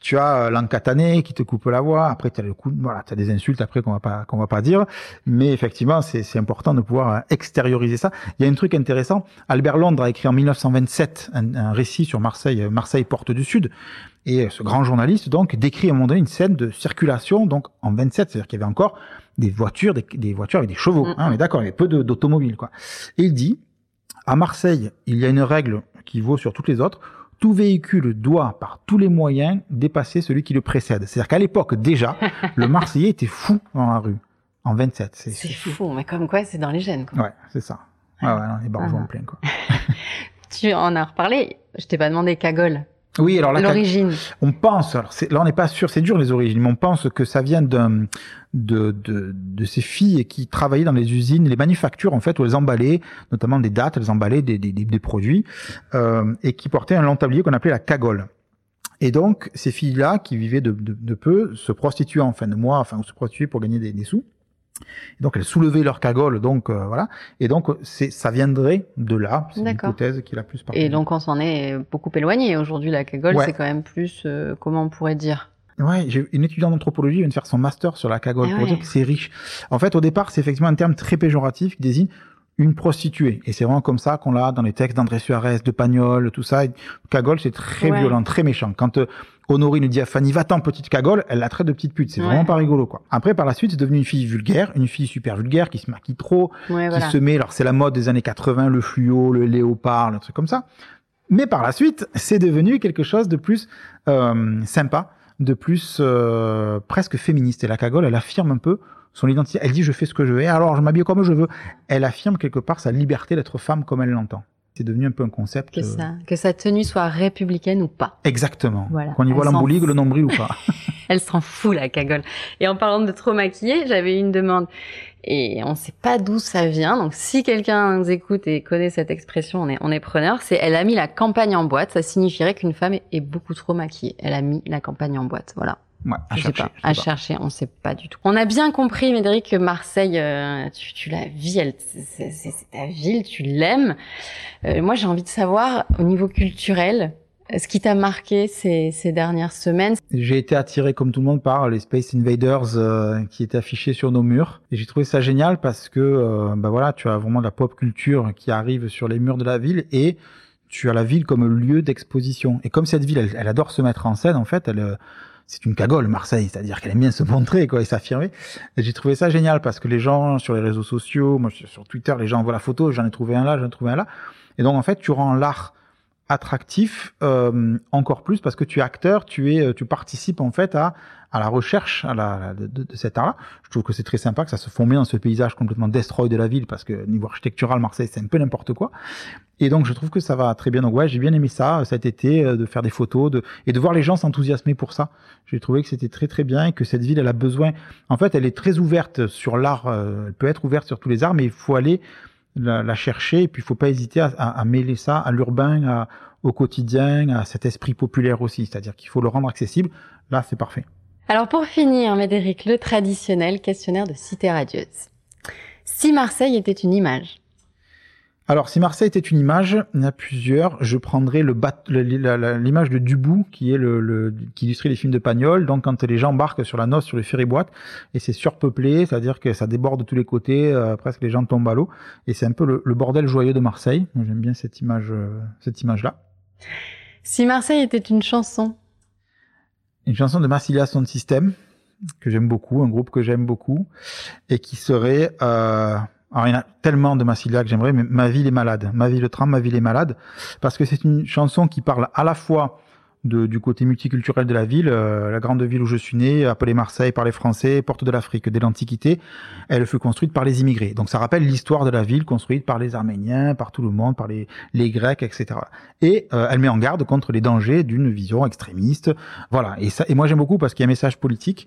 Speaker 2: Tu as euh, l'encatané qui te coupe la voix. Après, tu as le coup, voilà, tu as des insultes après qu'on va pas, qu'on va pas dire. Mais effectivement, c'est important de pouvoir euh, extérioriser ça. Il y a un truc intéressant. Albert Londres a écrit en 1927 un, un récit sur Marseille, euh, Marseille Porte du Sud. Et ce grand journaliste, donc, décrit à un moment donné une scène de circulation, donc, en 27, c'est-à-dire qu'il y avait encore des voitures, des, des, voitures avec des chevaux. Hein, on est d'accord, il y avait peu d'automobiles, quoi. Et il dit, à Marseille, il y a une règle qui vaut sur toutes les autres. Tout véhicule doit, par tous les moyens, dépasser celui qui le précède. C'est-à-dire qu'à l'époque, déjà, le Marseillais était fou dans la rue. En 27.
Speaker 1: C'est fou, mais comme quoi, c'est dans les gènes, quoi.
Speaker 2: Ouais, c'est ça. Ouais, ouais, non, les
Speaker 1: Ah.
Speaker 2: en plein, quoi.
Speaker 1: tu en as reparlé. Je t'ai pas demandé cagole.
Speaker 2: Oui, alors
Speaker 1: l'origine.
Speaker 2: On pense, alors là on n'est pas sûr, c'est dur les origines, mais on pense que ça vient d'un de, de, de, ces filles qui travaillaient dans les usines, les manufactures en fait, où elles emballaient, notamment des dates, elles emballaient des, des, des produits, euh, et qui portaient un long tablier qu'on appelait la cagole. Et donc, ces filles-là, qui vivaient de, de, de, peu, se prostituaient en fin de mois, enfin, se prostituaient pour gagner des, des sous. Donc, elles soulevaient leur cagole, donc euh, voilà. Et donc, c'est, ça viendrait de là. C'est l'hypothèse qui est la plus
Speaker 1: Et donc, on s'en est beaucoup éloigné. Aujourd'hui, la cagole, c'est quand même plus, euh, comment on pourrait dire?
Speaker 2: Ouais, j'ai une étudiante d'anthropologie vient de faire son master sur la cagole ah pour dire que c'est riche. En fait, au départ, c'est effectivement un terme très péjoratif qui désigne une prostituée. Et c'est vraiment comme ça qu'on l'a dans les textes d'André Suarez, de Pagnol, tout ça. Cagole, c'est très violent, très méchant. Quand euh, Honorine dit à Fanny, va-t'en, petite cagole, elle la traite de petite pute. C'est vraiment pas rigolo, quoi. Après, par la suite, c'est devenu une fille vulgaire, une fille super vulgaire, qui se maquille trop, qui se met, alors c'est la mode des années 80, le fluo, le léopard, le truc comme ça. Mais par la suite, c'est devenu quelque chose de plus euh, sympa, de plus euh, presque féministe. Et la cagole, elle affirme un peu son identité. Elle dit je fais ce que je veux, alors je m'habille comme je veux. Elle affirme quelque part sa liberté d'être femme comme elle l'entend. C'est devenu un peu un concept.
Speaker 1: Que, ça, que sa tenue soit républicaine ou pas.
Speaker 2: Exactement. Voilà. Qu'on y voit l'embouligue, le nombril ou pas.
Speaker 1: elle s'en fout, la cagole. Et en parlant de trop maquiller, j'avais une demande. Et on ne sait pas d'où ça vient. Donc, si quelqu'un nous écoute et connaît cette expression, on est, on est preneur. C'est elle a mis la campagne en boîte. Ça signifierait qu'une femme est beaucoup trop maquillée. Elle a mis la campagne en boîte. Voilà.
Speaker 2: Ouais, à chercher. Pas,
Speaker 1: à chercher, on sait pas du tout. On a bien compris, Médéric, que Marseille, euh, tu, tu la vis, c'est ta ville, tu l'aimes. Euh, moi, j'ai envie de savoir, au niveau culturel, ce qui t'a marqué ces, ces, dernières semaines?
Speaker 2: J'ai été attiré, comme tout le monde, par les Space Invaders euh, qui étaient affichés sur nos murs. Et j'ai trouvé ça génial parce que, bah voilà, tu as vraiment de la pop culture qui arrive sur les murs de la ville et tu as la ville comme lieu d'exposition. Et comme cette ville, elle, elle, adore se mettre en scène, en fait, elle c'est une cagole Marseille, c'est-à-dire qu'elle aime bien se montrer quoi et s'affirmer. J'ai trouvé ça génial parce que les gens sur les réseaux sociaux, moi sur Twitter, les gens voient la photo, j'en ai trouvé un là, j'en ai trouvé un là. Et donc en fait, tu rends l'art attractif euh, encore plus parce que tu es acteur, tu es, tu participes en fait à à la recherche à la, de, de, cet art-là. Je trouve que c'est très sympa que ça se fond bien dans ce paysage complètement destroy de la ville parce que niveau architectural, Marseille, c'est un peu n'importe quoi. Et donc, je trouve que ça va très bien. Donc, ouais, j'ai bien aimé ça cet été, euh, de faire des photos de, et de voir les gens s'enthousiasmer pour ça. J'ai trouvé que c'était très, très bien et que cette ville, elle a besoin. En fait, elle est très ouverte sur l'art. Euh, elle peut être ouverte sur tous les arts, mais il faut aller la, la chercher et puis il faut pas hésiter à, à, à mêler ça à l'urbain, au quotidien, à cet esprit populaire aussi. C'est-à-dire qu'il faut le rendre accessible. Là, c'est parfait.
Speaker 1: Alors pour finir, Médéric, le traditionnel questionnaire de cité radieuse. Si Marseille était une image
Speaker 2: alors, si Marseille était une image, il y en a plusieurs. Je prendrais le l'image de Dubou, qui est le, qui illustrait les films de Pagnol. Donc, quand les gens embarquent sur la noce, sur les ferry-boîtes, et c'est surpeuplé, c'est-à-dire que ça déborde de tous les côtés, euh, presque les gens tombent à l'eau. Et c'est un peu le, bordel joyeux de Marseille. J'aime bien cette image, euh, cette image-là.
Speaker 1: Si Marseille était une chanson,
Speaker 2: une chanson de Marsilia Sound System que j'aime beaucoup, un groupe que j'aime beaucoup, et qui serait, euh, alors il y en a tellement de Massilia que j'aimerais, mais Ma ville est malade, Ma ville le tram, Ma ville est malade, parce que c'est une chanson qui parle à la fois du côté multiculturel de la ville, euh, la grande ville où je suis né, appelée Marseille par les Français, porte de l'Afrique dès l'Antiquité, elle fut construite par les immigrés. Donc ça rappelle l'histoire de la ville construite par les Arméniens, par tout le monde, par les, les Grecs, etc. Et euh, elle met en garde contre les dangers d'une vision extrémiste. Voilà. Et ça, et moi j'aime beaucoup parce qu'il y a un message politique.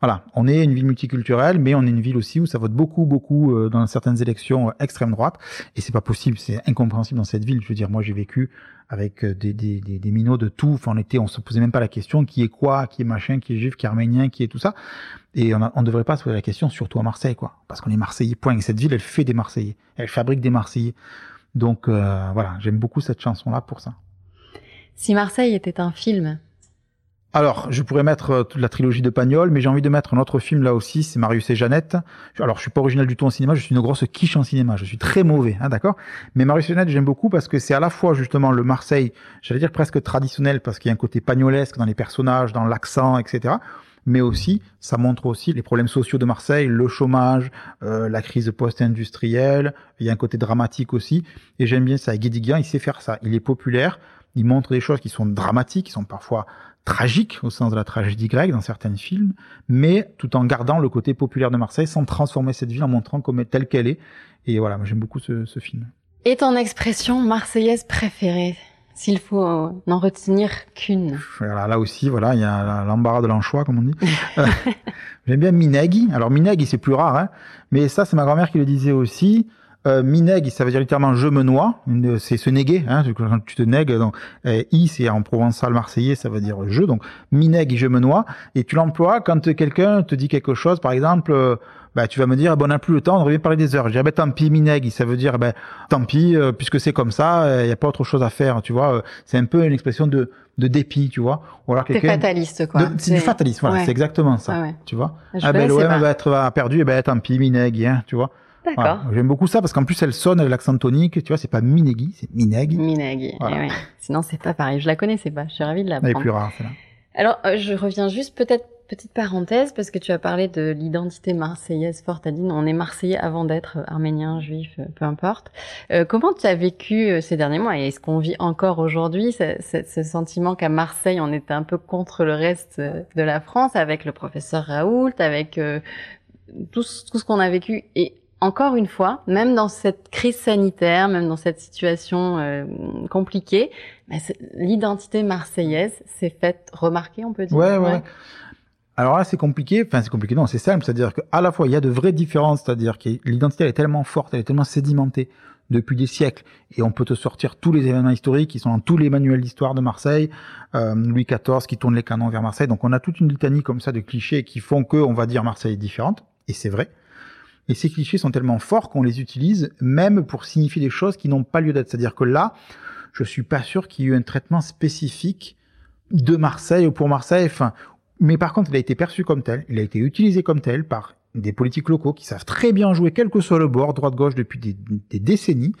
Speaker 2: Voilà, on est une ville multiculturelle, mais on est une ville aussi où ça vote beaucoup, beaucoup euh, dans certaines élections extrême droite, et c'est pas possible, c'est incompréhensible dans cette ville. Je veux dire, moi j'ai vécu avec euh, des, des, des, des, minots de tout. Enfin, on était, on se posait même pas la question qui est quoi, qui est machin, qui est juif, qui est arménien, qui est tout ça. Et on, ne devrait pas se poser la question, surtout à Marseille, quoi. Parce qu'on est Marseillais, point. Et cette ville, elle fait des Marseillais. Elle fabrique des Marseillais. Donc, euh, voilà, j'aime beaucoup cette chanson-là pour ça.
Speaker 1: Si Marseille était un film,
Speaker 2: alors, je pourrais mettre euh, toute la trilogie de Pagnol, mais j'ai envie de mettre un autre film là aussi, c'est Marius et Jeannette. Alors, je suis pas original du tout en cinéma, je suis une grosse quiche en cinéma, je suis très mauvais, hein, d'accord? Mais Marius et Jeannette, j'aime beaucoup parce que c'est à la fois justement le Marseille, j'allais dire presque traditionnel, parce qu'il y a un côté pagnolesque dans les personnages, dans l'accent, etc. Mais aussi, ça montre aussi les problèmes sociaux de Marseille, le chômage, euh, la crise post-industrielle, il y a un côté dramatique aussi, et j'aime bien ça. Guédiguian, il sait faire ça, il est populaire, il montre des choses qui sont dramatiques, qui sont parfois tragique au sens de la tragédie grecque dans certains films, mais tout en gardant le côté populaire de Marseille sans transformer cette ville en montrant comme telle qu'elle est. Et voilà, moi j'aime beaucoup ce, ce film.
Speaker 1: Et ton expression marseillaise préférée S'il faut n'en retenir qu'une?
Speaker 2: là aussi, voilà, il y a l'embarras de l'anchois, comme on dit. Euh, j'aime bien Minegui. Alors Minegui, c'est plus rare, hein, mais ça, c'est ma grand-mère qui le disait aussi. Euh, mineg, ça veut dire littéralement je me noie. C'est se néguer. Hein, quand tu te nègues, donc euh, i c'est en provençal marseillais, ça veut dire je. Donc mineg, je me noie. Et tu l'emploies quand quelqu'un te dit quelque chose, par exemple. Euh, bah, tu vas me dire, bon, on n'a plus le temps, on devrait parler des heures. Je dis, bah, tant pis, mineg, ça veut dire, ben, tant pis, euh, puisque c'est comme ça, il n'y a pas autre chose à faire, tu vois. c'est un peu une expression de, de dépit, tu vois.
Speaker 1: Ou alors quelqu'un. fataliste, quoi.
Speaker 2: C'est du fatalisme, voilà, c'est exactement ça, tu vois. ah ben, l'OM va être perdu, et ben, tant pis, mineg, hein, tu vois.
Speaker 1: D'accord.
Speaker 2: J'aime beaucoup ça parce qu'en plus elle sonne avec l'accent tonique. Tu vois, c'est pas Minegui, c'est Mineg.
Speaker 1: Mineg. Eh Sinon c'est pas pareil. Je la connaissais pas. Je suis ravie de la. Elle
Speaker 2: est plus rare, celle-là.
Speaker 1: Alors euh, je reviens juste peut-être petite parenthèse parce que tu as parlé de l'identité marseillaise forte. Adine, on est marseillais avant d'être arménien, juif, euh, peu importe. Euh, comment tu as vécu ces derniers mois? Et est-ce qu'on vit encore aujourd'hui ce, ce, sentiment qu'à Marseille on était un peu contre le reste de la France avec le professeur Raoult, avec tout, tout ce qu'on a vécu et encore une fois, même dans cette crise sanitaire, même dans cette situation euh, compliquée, bah, l'identité marseillaise s'est faite remarquer, on peut dire.
Speaker 2: Ouais, ouais. Alors là, c'est compliqué. Enfin, c'est compliqué. Non, c'est simple. C'est-à-dire qu'à la fois, il y a de vraies différences. C'est-à-dire que l'identité est tellement forte, elle est tellement sédimentée depuis des siècles, et on peut te sortir tous les événements historiques qui sont dans tous les manuels d'histoire de Marseille, euh, Louis XIV qui tourne les canons vers Marseille. Donc, on a toute une litanie comme ça de clichés qui font que, on va dire, Marseille est différente, et c'est vrai. Et ces clichés sont tellement forts qu'on les utilise même pour signifier des choses qui n'ont pas lieu d'être. C'est-à-dire que là, je suis pas sûr qu'il y ait eu un traitement spécifique de Marseille ou pour Marseille. Mais par contre, il a été perçu comme tel, il a été utilisé comme tel par des politiques locaux qui savent très bien jouer quel que soit le bord, droite-gauche, depuis des, décennies.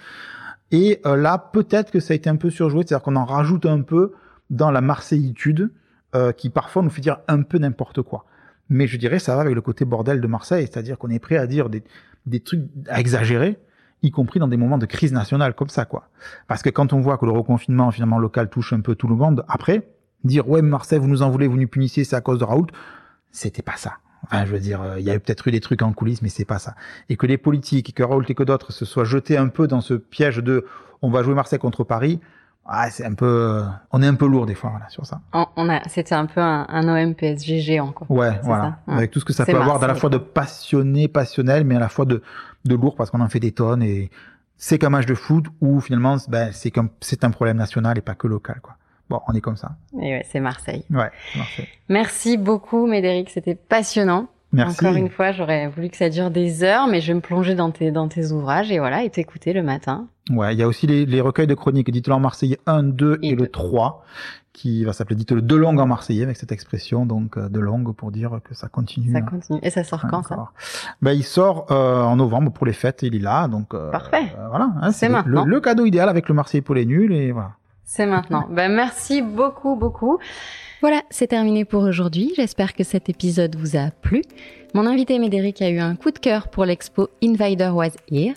Speaker 2: Et euh, là, peut-être que ça a été un peu surjoué, c'est-à-dire qu'on en rajoute un peu dans la marseillitude, euh, qui parfois nous fait dire un peu n'importe quoi. Mais je dirais, ça va avec le côté bordel de Marseille, c'est-à-dire qu'on est prêt à dire des, des trucs à exagérer, y compris dans des moments de crise nationale comme ça, quoi. Parce que quand on voit que le reconfinement finalement local touche un peu tout le monde, après, dire ouais Marseille, vous nous en voulez, vous nous punissez, c'est à cause de Raoult, c'était pas ça. Enfin, je veux dire, il y a peut-être eu des trucs en coulisses, mais c'est pas ça. Et que les politiques, que Raoult et que d'autres se soient jetés un peu dans ce piège de on va jouer Marseille contre Paris, ah, c'est un peu, euh, on est un peu lourd des fois voilà, sur ça.
Speaker 1: On, a, c'était un peu un, un, OM PSG géant quoi.
Speaker 2: Ouais, voilà. Avec tout ce que ça peut avoir, à la fois de passionné, passionnel, mais à la fois de, de lourd parce qu'on en fait des tonnes et c'est qu'un match de foot où finalement, ben, c'est comme, c'est un problème national et pas que local quoi. Bon, on est comme ça.
Speaker 1: Et ouais, c'est Marseille.
Speaker 2: Ouais, Marseille.
Speaker 1: Merci beaucoup, Médéric, c'était passionnant.
Speaker 2: Merci.
Speaker 1: Encore une fois, j'aurais voulu que ça dure des heures, mais je vais me plonger dans tes, dans tes ouvrages et voilà, et t'écouter le matin.
Speaker 2: Ouais, il y a aussi les, les recueils de chroniques, dites-le en marseillais 1, 2 et, le 3, qui va s'appeler dites-le de longue en marseillais avec cette expression, donc euh, de longue pour dire que ça continue.
Speaker 1: Ça continue. Et ça sort quand ça
Speaker 2: ben, Il sort euh, en novembre pour les fêtes, il est là, donc euh,
Speaker 1: Parfait.
Speaker 2: voilà, hein, c'est le, le, cadeau idéal avec le Marseillais pour les nuls et voilà.
Speaker 1: C'est maintenant. ben, merci beaucoup, beaucoup. Voilà, c'est terminé pour aujourd'hui. J'espère que cet épisode vous a plu. Mon invité Médéric a eu un coup de cœur pour l'expo Invader Was Here.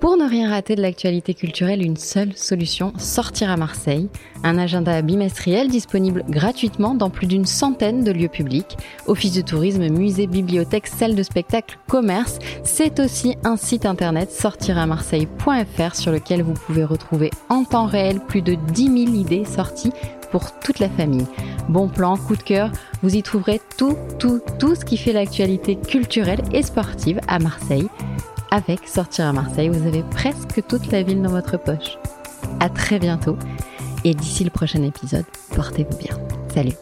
Speaker 1: Pour ne rien rater de l'actualité culturelle, une seule solution, sortir à Marseille. Un agenda bimestriel disponible gratuitement dans plus d'une centaine de lieux publics. Office de tourisme, musée, bibliothèque, salle de spectacle, commerce. C'est aussi un site internet sortiramarseille.fr sur lequel vous pouvez retrouver en temps réel plus de 10 000 idées sorties pour toute la famille. Bon plan, coup de cœur, vous y trouverez tout, tout, tout ce qui fait l'actualité culturelle et sportive à Marseille. Avec Sortir à Marseille, vous avez presque toute la ville dans votre poche. À très bientôt et d'ici le prochain épisode, portez-vous bien. Salut